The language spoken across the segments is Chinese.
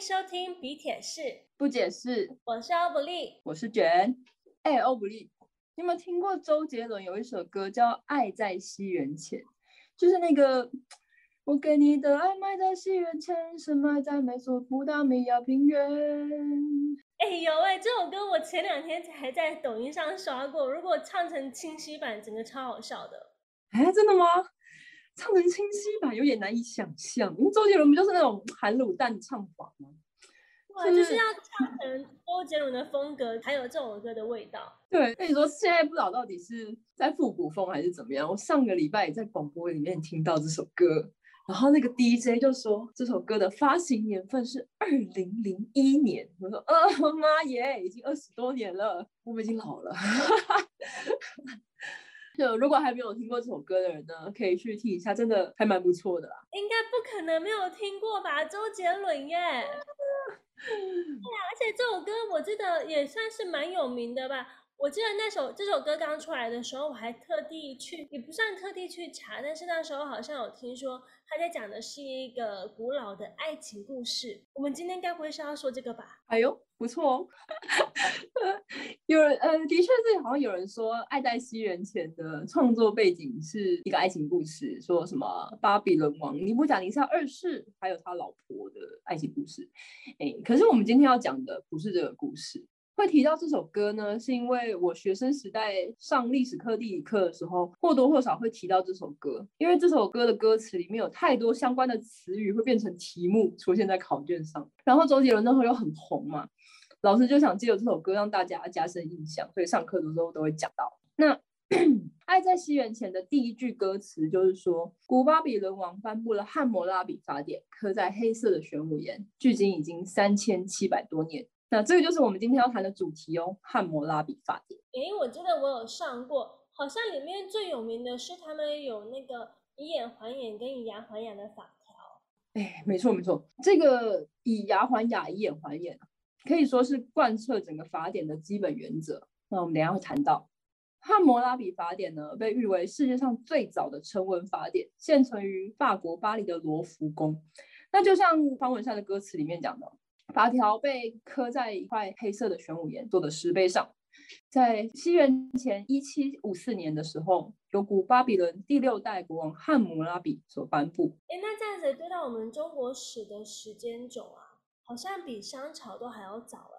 迎收听比铁士，不解释。我是欧布利，我是卷。哎，欧布利，你有没有听过周杰伦有一首歌叫《爱在西元前》？就是那个我给你的爱埋在西元前，深埋在美索不达米亚平原。哎呦喂，这首歌我前两天才在抖音上刷过，如果唱成清晰版，整个超好笑的。哎，真的吗？唱成清晰版有点难以想象，因为周杰伦不就是那种含卤蛋唱法吗？对，就是要唱成周杰伦的风格，才有这首歌的味道。对，跟你说，现在不知道到底是在复古风还是怎么样。我上个礼拜也在广播里面听到这首歌，然后那个 DJ 就说这首歌的发行年份是二零零一年。我说，呃，妈耶，已经二十多年了，我们已经老了。就如果还没有听过这首歌的人呢，可以去听一下，真的还蛮不错的啦。应该不可能没有听过吧？周杰伦耶。对啊，而且这首歌我记得也算是蛮有名的吧。我记得那首这首歌刚出来的时候，我还特地去，也不算特地去查，但是那时候好像有听说他在讲的是一个古老的爱情故事。我们今天该不会是要说这个吧？哎呦，不错哦。有人呃，的确是好像有人说《爱在西元前》的创作背景是一个爱情故事，说什么巴比伦王尼布甲尼撒二世还有他老婆的爱情故事。哎，可是我们今天要讲的不是这个故事。会提到这首歌呢，是因为我学生时代上历史课、地理课的时候，或多或少会提到这首歌，因为这首歌的歌词里面有太多相关的词语会变成题目出现在考卷上。然后周杰伦那时候又很红嘛，老师就想借由这首歌让大家加深印象，所以上课的时候都会讲到。那 《爱在西元前》的第一句歌词就是说，古巴比伦王颁布了《汉谟拉比法典》，刻在黑色的玄武岩，距今已经三千七百多年。那这个就是我们今天要谈的主题哦，《汉谟拉比法典》。诶，我记得我有上过，好像里面最有名的是他们有那个以眼还眼跟以牙还牙的法条。哎，没错没错，这个以牙还牙、以眼还眼，可以说是贯彻整个法典的基本原则。那我们等下会谈到《汉谟拉比法典》呢，被誉为世界上最早的成文法典，现存于法国巴黎的罗浮宫。那就像方文山的歌词里面讲的。法条被刻在一块黑色的玄武岩做的石碑上，在西元前一七五四年的时候，由古巴比伦第六代国王汉谟拉比所颁布。哎，那这样子对到我们中国史的时间轴啊，好像比商朝都还要早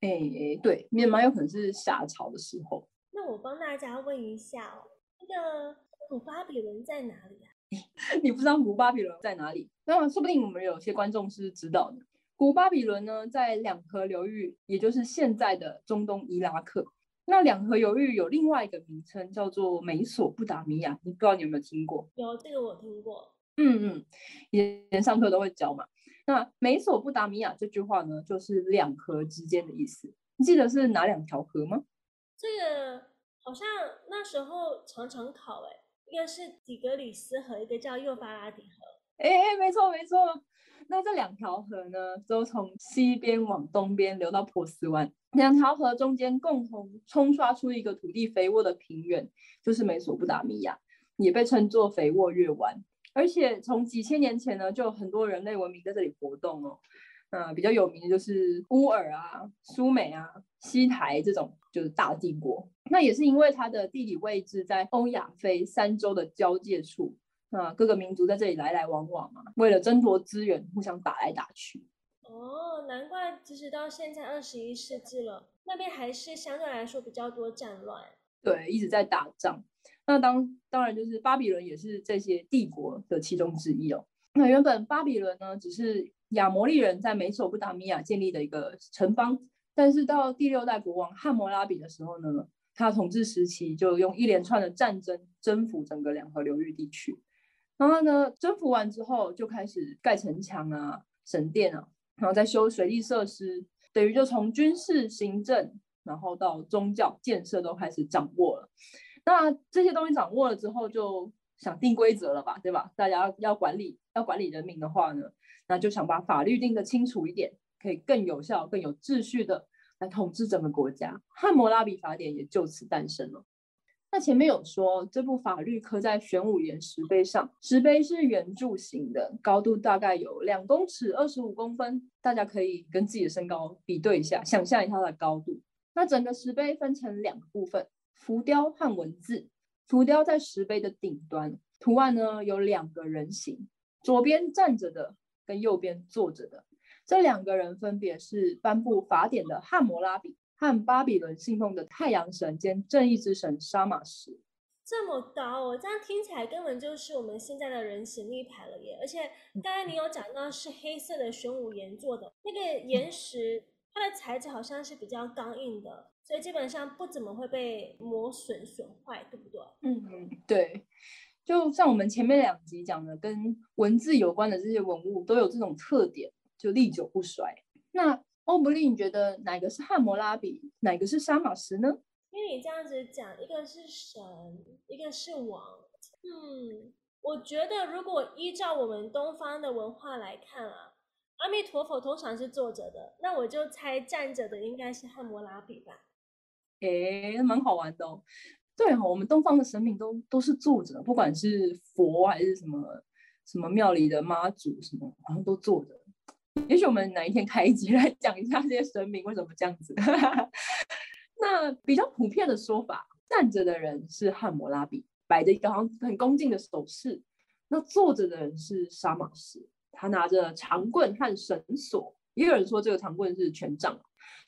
哎。哎，对，面蛮有可能是夏朝的时候。那我帮大家问一下哦，那个古巴比伦在哪里啊？你不知道古巴比伦在哪里？那说不定我们有些观众是知道的。古巴比伦呢，在两河流域，也就是现在的中东伊拉克。那两河流域有另外一个名称，叫做美索不达米亚。你不知道你有没有听过？有，这个我听过。嗯嗯，以前上课都会教嘛。那美索不达米亚这句话呢，就是两河之间的意思。你记得是哪两条河吗？这个好像那时候常常考，哎，一个是底格里斯河，一个叫幼发拉底河。哎哎，没错没错。那这两条河呢，都从西边往东边流到波斯湾。两条河中间共同冲刷出一个土地肥沃的平原，就是美索不达米亚，也被称作肥沃月湾。而且从几千年前呢，就有很多人类文明在这里活动哦。那比较有名的就是乌尔啊、苏美啊、西台这种就是大帝国。那也是因为它的地理位置在欧亚非三洲的交界处。那各个民族在这里来来往往嘛，为了争夺资源，互相打来打去。哦，难怪即使到现在二十一世纪了，那边还是相对来说比较多战乱。对，一直在打仗。那当当然就是巴比伦也是这些帝国的其中之一哦。那原本巴比伦呢，只是亚摩利人在美索不达米亚建立的一个城邦，但是到第六代国王汉谟拉比的时候呢，他统治时期就用一连串的战争征服整个两河流域地区。然后呢，征服完之后就开始盖城墙啊、神殿啊，然后再修水利设施，等于就从军事、行政，然后到宗教建设都开始掌握了。那这些东西掌握了之后，就想定规则了吧，对吧？大家要管理，要管理人民的话呢，那就想把法律定得清楚一点，可以更有效、更有秩序的来统治整个国家。汉谟拉比法典也就此诞生了。那前面有说这部法律刻在玄武岩石碑上，石碑是圆柱形的，高度大概有两公尺二十五公分，大家可以跟自己的身高比对一下，想象一下它的高度。那整个石碑分成两个部分，浮雕和文字。浮雕在石碑的顶端，图案呢有两个人形，左边站着的跟右边坐着的，这两个人分别是颁布法典的汉谟拉比。和巴比伦信奉的太阳神兼正义之神沙马什，这么高哦，这样听起来根本就是我们现在的人形立牌了耶！而且刚才你有讲到是黑色的玄武岩做的，那个岩石它的材质好像是比较刚硬的，所以基本上不怎么会被磨损损坏，对不对？嗯，对。就像我们前面两集讲的，跟文字有关的这些文物都有这种特点，就历久不衰。那欧布利，你觉得哪个是汉谟拉比，哪个是沙马什呢？因为你这样子讲，一个是神，一个是王。嗯，我觉得如果依照我们东方的文化来看啊，阿弥陀佛通常是坐着的，那我就猜站着的应该是汉谟拉比吧。诶，蛮好玩的哦。对哦，我们东方的神明都都是坐着，不管是佛还是什么什么庙里的妈祖什么，好像都坐着。也许我们哪一天开一集来讲一下这些神明为什么这样子。那比较普遍的说法，站着的人是汉谟拉比，摆着一个好像很恭敬的手势；那坐着的人是沙马什，他拿着长棍和绳索。也有人说这个长棍是权杖，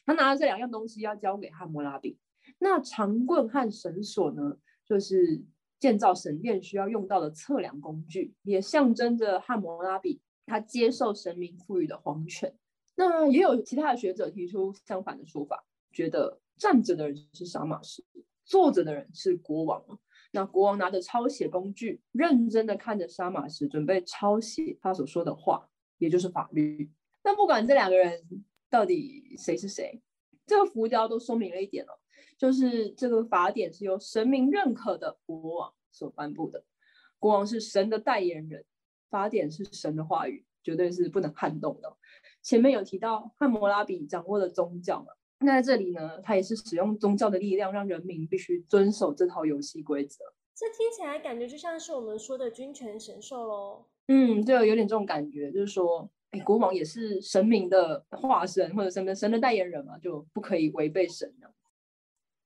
他拿着这两样东西要交给汉谟拉比。那长棍和绳索呢，就是建造神殿需要用到的测量工具，也象征着汉谟拉比。他接受神明赋予的皇权，那也有其他的学者提出相反的说法，觉得站着的人是杀马士，坐着的人是国王。那国王拿着抄写工具，认真的看着杀马士，准备抄写他所说的话，也就是法律。那不管这两个人到底谁是谁，这个浮雕都说明了一点哦，就是这个法典是由神明认可的国王所颁布的，国王是神的代言人。法典是神的话语，绝对是不能撼动的。前面有提到汉谟拉比掌握了宗教嘛？那在这里呢，他也是使用宗教的力量，让人民必须遵守这套游戏规则。这听起来感觉就像是我们说的君权神授喽。嗯，对，有点这种感觉，就是说，哎，国王也是神明的化身，或者神的神的代言人嘛，就不可以违背神的。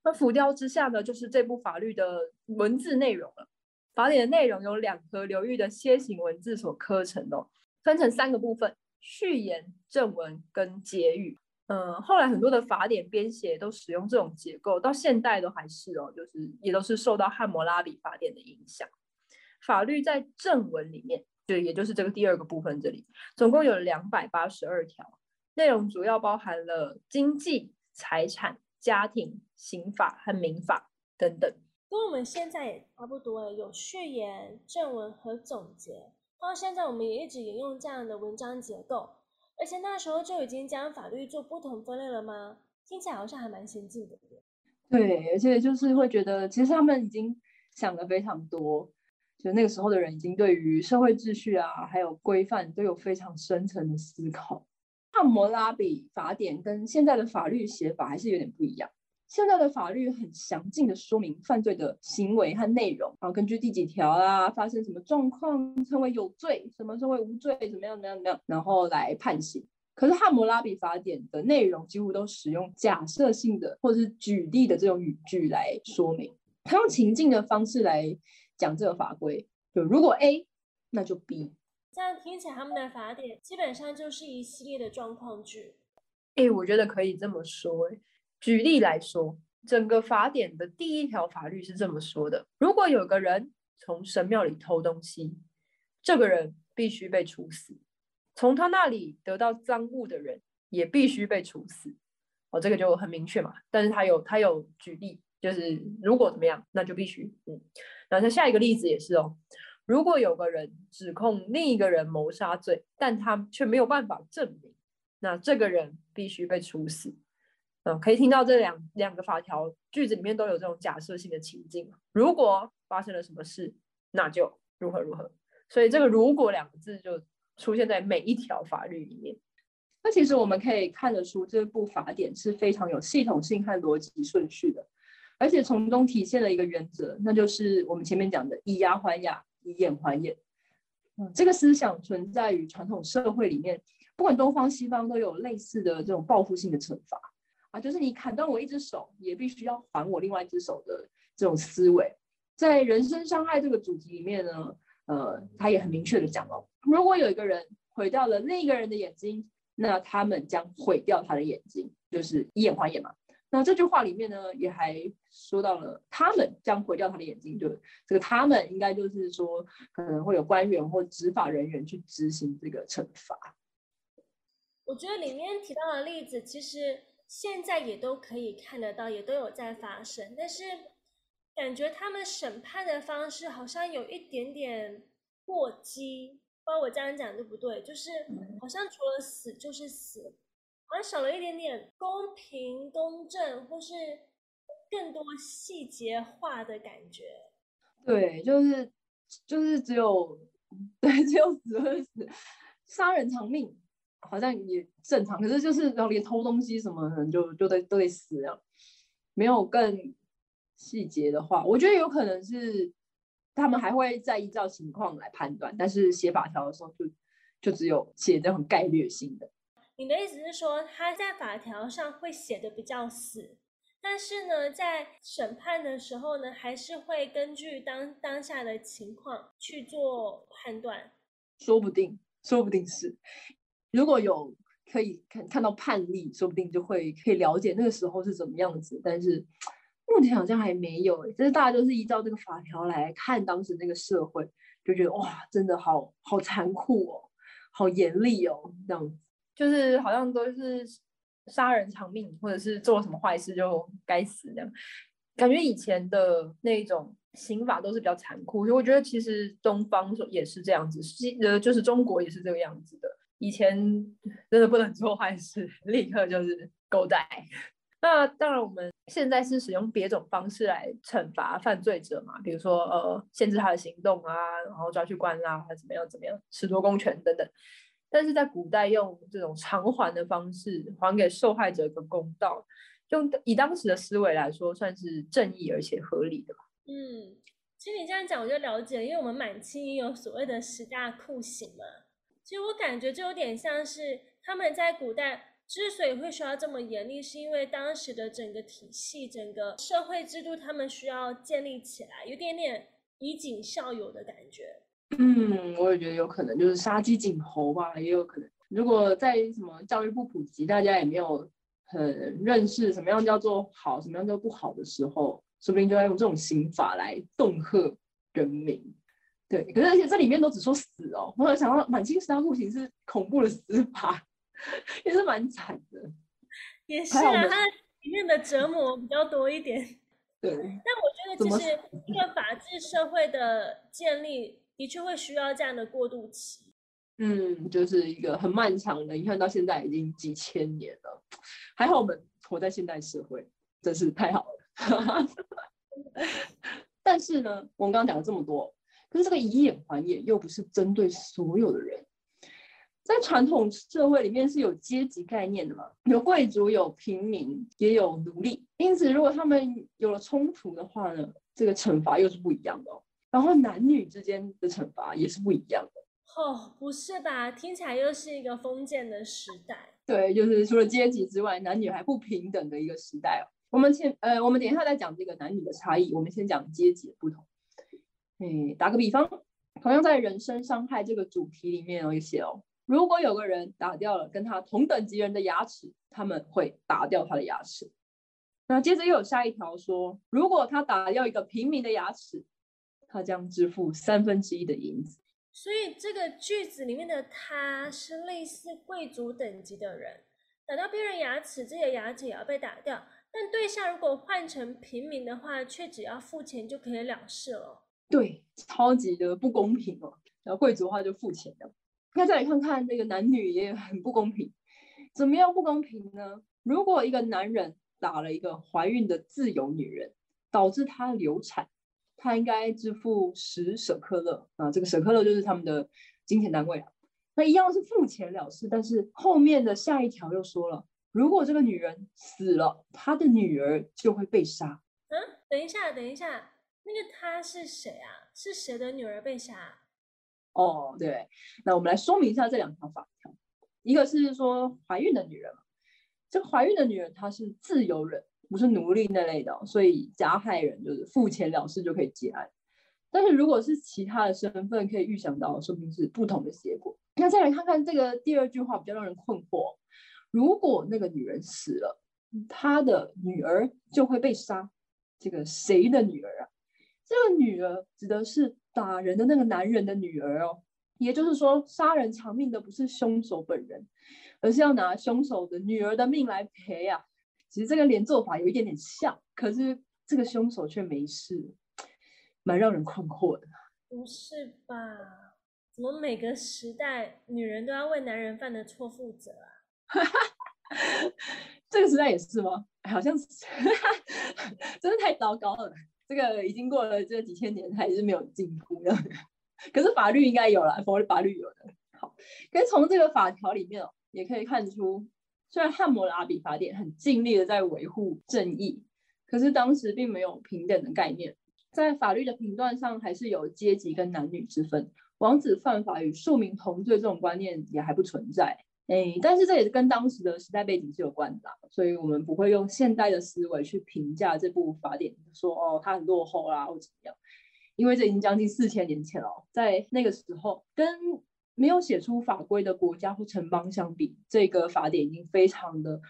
那浮雕之下呢，就是这部法律的文字内容了。法典的内容由两河流域的楔形文字所刻成的，分成三个部分：序言、正文跟结语。嗯，后来很多的法典编写都使用这种结构，到现代都还是哦，就是也都是受到汉谟拉比法典的影响。法律在正文里面，就也就是这个第二个部分，这里总共有两百八十二条，内容主要包含了经济、财产、家庭、刑法和民法等等。跟我们现在也差不多有序言、正文和总结。到现在，我们也一直沿用这样的文章结构，而且那时候就已经将法律做不同分类了吗？听起来好像还蛮先进的。对，而且就是会觉得，其实他们已经想的非常多，就那个时候的人已经对于社会秩序啊，还有规范都有非常深层的思考。汉谟拉比法典跟现在的法律写法还是有点不一样。现在的法律很详尽的说明犯罪的行为和内容，然后根据第几条啊，发生什么状况称为有罪，什么称为无罪，怎么样怎么样怎么样，然后来判刑。可是汉谟拉比法典的内容几乎都使用假设性的或者是举例的这种语句来说明，他用情境的方式来讲这个法规，就如果 A，那就 B。这样听起来他们的法典基本上就是一系列的状况句。哎，我觉得可以这么说，哎。举例来说，整个法典的第一条法律是这么说的：如果有个人从神庙里偷东西，这个人必须被处死；从他那里得到赃物的人也必须被处死。哦，这个就很明确嘛。但是他有他有举例，就是如果怎么样，那就必须嗯。然后他下一个例子也是哦：如果有个人指控另一个人谋杀罪，但他却没有办法证明，那这个人必须被处死。嗯，可以听到这两两个法条句子里面都有这种假设性的情境。如果发生了什么事，那就如何如何。所以这个“如果”两个字就出现在每一条法律里面。那其实我们可以看得出，这部法典是非常有系统性和逻辑顺序的。而且从中体现了一个原则，那就是我们前面讲的以牙还牙，以眼还眼。嗯，这个思想存在于传统社会里面，不管东方西方都有类似的这种报复性的惩罚啊，就是你砍断我一只手，也必须要还我另外一只手的这种思维。在人身伤害这个主题里面呢，呃，他也很明确的讲了，如果有一个人毁掉了另一个人的眼睛，那他们将毁掉他的眼睛，就是以眼还眼嘛。那这句话里面呢，也还说到了他们将毁掉他的眼睛，就这个他们应该就是说可能会有官员或执法人员去执行这个惩罚。我觉得里面提到的例子，其实现在也都可以看得到，也都有在发生，但是感觉他们审判的方式好像有一点点过激，不知道我这样讲对不对？就是好像除了死就是死。好像少了一点点公平、公正，或是更多细节化的感觉。对，就是就是只有 对，只有死会死，杀人偿命好像也正常。可是就是然后连偷东西什么的，就就得都得死啊。没有更细节的话，我觉得有可能是他们还会再依照情况来判断，但是写法条的时候就就只有写这种概率性的。你的意思是说，他在法条上会写的比较死，但是呢，在审判的时候呢，还是会根据当当下的情况去做判断。说不定，说不定是，如果有可以看看到判例，说不定就会可以了解那个时候是怎么样子。但是目前好像还没有，就是大家都是依照这个法条来看当时那个社会，就觉得哇，真的好好残酷哦，好严厉哦，这样子。就是好像都是杀人偿命，或者是做什么坏事就该死这样。感觉以前的那种刑法都是比较残酷，所以我觉得其实东方也是这样子，西呃就是中国也是这个样子的。以前真的不能做坏事，立刻就是狗仔。那当然我们现在是使用别种方式来惩罚犯罪者嘛，比如说呃限制他的行动啊，然后抓去关啊，还怎么样怎么样，褫夺公权等等。但是在古代用这种偿还的方式还给受害者一个公道，用以当时的思维来说，算是正义而且合理的吧。嗯，其实你这样讲我就了解，因为我们满清也有所谓的十大酷刑嘛。其实我感觉就有点像是他们在古代之所以会需要这么严厉，是因为当时的整个体系、整个社会制度，他们需要建立起来，有点点以儆效尤的感觉。嗯，我也觉得有可能，就是杀鸡儆猴吧，也有可能。如果在什么教育不普及，大家也没有很认识什么样叫做好，什么样叫不好的时候，说不定就要用这种刑法来恫吓人民。对，可是而且这里面都只说死哦，我有想到满清十大酷刑是恐怖的死法，也是蛮惨的。也是啊，它里面的折磨比较多一点。对，但我觉得其实一个法治社会的建立。的确会需要这样的过渡期，嗯，就是一个很漫长的。你看到现在已经几千年了，还好我们活在现代社会，真是太好了。但是呢，我们刚刚讲了这么多，可是这个以眼还眼又不是针对所有的人。在传统社会里面是有阶级概念的嘛，有贵族，有平民，也有奴隶。因此，如果他们有了冲突的话呢，这个惩罚又是不一样的哦。然后男女之间的惩罚也是不一样的哦，不是吧？听起来又是一个封建的时代。对，就是除了阶级之外，男女还不平等的一个时代哦。我们先呃，我们等一下再讲这个男女的差异。我们先讲阶级的不同。哎，打个比方，同样在人身伤害这个主题里面有一些哦，如果有个人打掉了跟他同等级人的牙齿，他们会打掉他的牙齿。那接着又有下一条说，如果他打掉一个平民的牙齿。他将支付三分之一的银子，所以这个句子里面的他是类似贵族等级的人，打到别人牙齿，这些牙齿也要被打掉。但对象如果换成平民的话，却只要付钱就可以了事了。对，超级的不公平哦。然后贵族的话就付钱的。那再来看看这个男女也很不公平，怎么样不公平呢？如果一个男人打了一个怀孕的自由女人，导致她流产。他应该支付十舍克勒啊，这个舍克勒就是他们的金钱单位啊。那一样是付钱了事，但是后面的下一条又说了，如果这个女人死了，她的女儿就会被杀。嗯，等一下，等一下，那个他是谁啊？是谁的女儿被杀？哦，对，那我们来说明一下这两条法条。一个是说怀孕的女人，这个怀孕的女人她是自由人，不是奴隶那类的，所以加害人就是付钱了事就可以结案。但是如果是其他的身份，可以预想到，说明是不同的结果。那再来看看这个第二句话，比较让人困惑：如果那个女人死了，她的女儿就会被杀。这个谁的女儿啊？这个女儿指的是打人的那个男人的女儿哦。也就是说，杀人偿命的不是凶手本人，而是要拿凶手的女儿的命来赔啊。其实这个连做法有一点点像，可是这个凶手却没事。蛮让人困惑的，不是吧？怎么每个时代女人都要为男人犯的错负责啊？这个时代也是吗？好像是，真的太糟糕了。这个已经过了这几千年，还是没有进步的。可是法律应该有了，法律法律有的。好，跟从这个法条里面哦，也可以看出，虽然汉谟拉比法典很尽力的在维护正义，可是当时并没有平等的概念。在法律的评断上，还是有阶级跟男女之分。王子犯法与庶民同罪这种观念也还不存在。哎，但是这也是跟当时的时代背景是有关的，所以我们不会用现代的思维去评价这部法典，说哦它很落后啦或怎么样，因为这已经将近四千年前了。在那个时候，跟没有写出法规的国家或城邦相比，这个法典已经非常的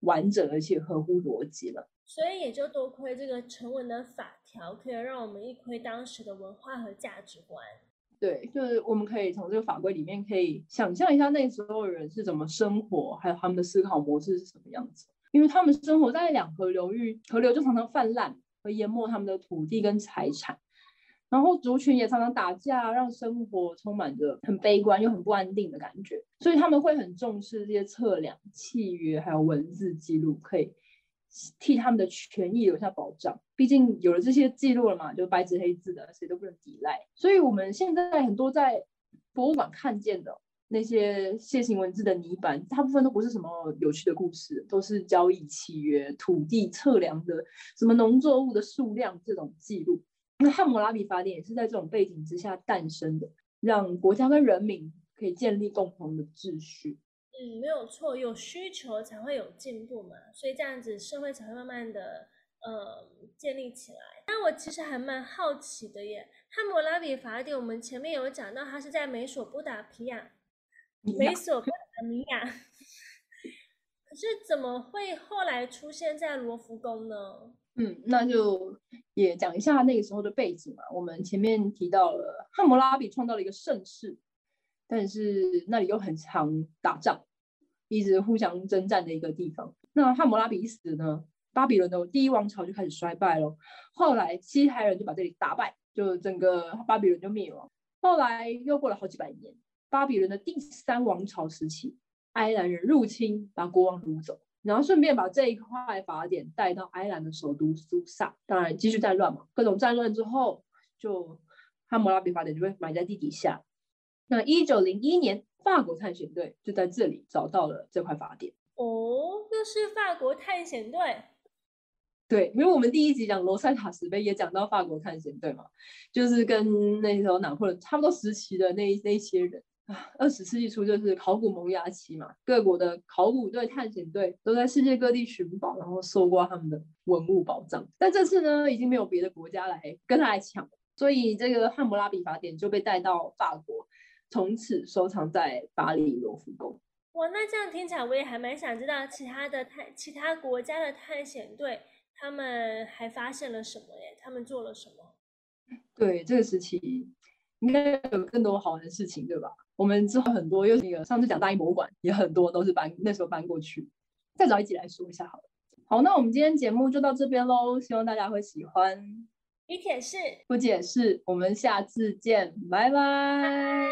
完整而且合乎逻辑了。所以也就多亏这个成文的法条，可以让我们一窥当时的文化和价值观。对，就是我们可以从这个法规里面，可以想象一下那时候人是怎么生活，还有他们的思考模式是什么样子。因为他们生活在两河流域，河流就常常泛滥，会淹没他们的土地跟财产。然后族群也常常打架，让生活充满着很悲观又很不安定的感觉。所以他们会很重视这些测量、契约，还有文字记录，可以。替他们的权益留下保障，毕竟有了这些记录了嘛，就白纸黑字的，谁都不能抵赖。所以，我们现在很多在博物馆看见的那些楔形文字的泥板，大部分都不是什么有趣的故事，都是交易契约、土地测量的什么农作物的数量这种记录。那汉谟拉比法典也是在这种背景之下诞生的，让国家跟人民可以建立共同的秩序。嗯，没有错，有需求才会有进步嘛，所以这样子社会才会慢慢的呃建立起来。但我其实还蛮好奇的耶，汉谟拉比法典，我们前面有讲到它是在美索不达皮亚，美索不达米亚，可是怎么会后来出现在罗浮宫呢？嗯，那就也讲一下那个时候的背景嘛。我们前面提到了汉谟拉比创造了一个盛世，但是那里又很常打仗。一直互相征战的一个地方。那汉谟拉比死呢，巴比伦的第一王朝就开始衰败了。后来西台人就把这里打败，就整个巴比伦就灭亡。后来又过了好几百年，巴比伦的第三王朝时期，埃兰人入侵，把国王掳走，然后顺便把这一块法典带到埃兰的首都苏萨。当然继续战乱嘛，各种战乱之后，就汉谟拉比法典就被埋在地底下。那一九零一年。法国探险队就在这里找到了这块法典哦，又是法国探险队。对，因为我们第一集讲罗塞塔石碑也讲到法国探险队嘛，就是跟那时候拿破仑差不多时期的那那些人啊。二十世纪初就是考古萌芽期嘛，各国的考古队、探险队都在世界各地寻宝，然后搜刮他们的文物宝藏。但这次呢，已经没有别的国家来跟他来抢，所以这个汉谟拉比法典就被带到法国。从此收藏在巴黎罗浮宫。哇，那这样听起来，我也还蛮想知道其他的探其他国家的探险队，他们还发现了什么耶？他们做了什么？对，这个时期应该有更多好玩的事情，对吧？我们之后很多又那个上次讲大英博物馆，也很多都是搬那时候搬过去。再找一集来说一下好了。好，那我们今天节目就到这边喽，希望大家会喜欢。李铁是，不解释，我们下次见，拜拜。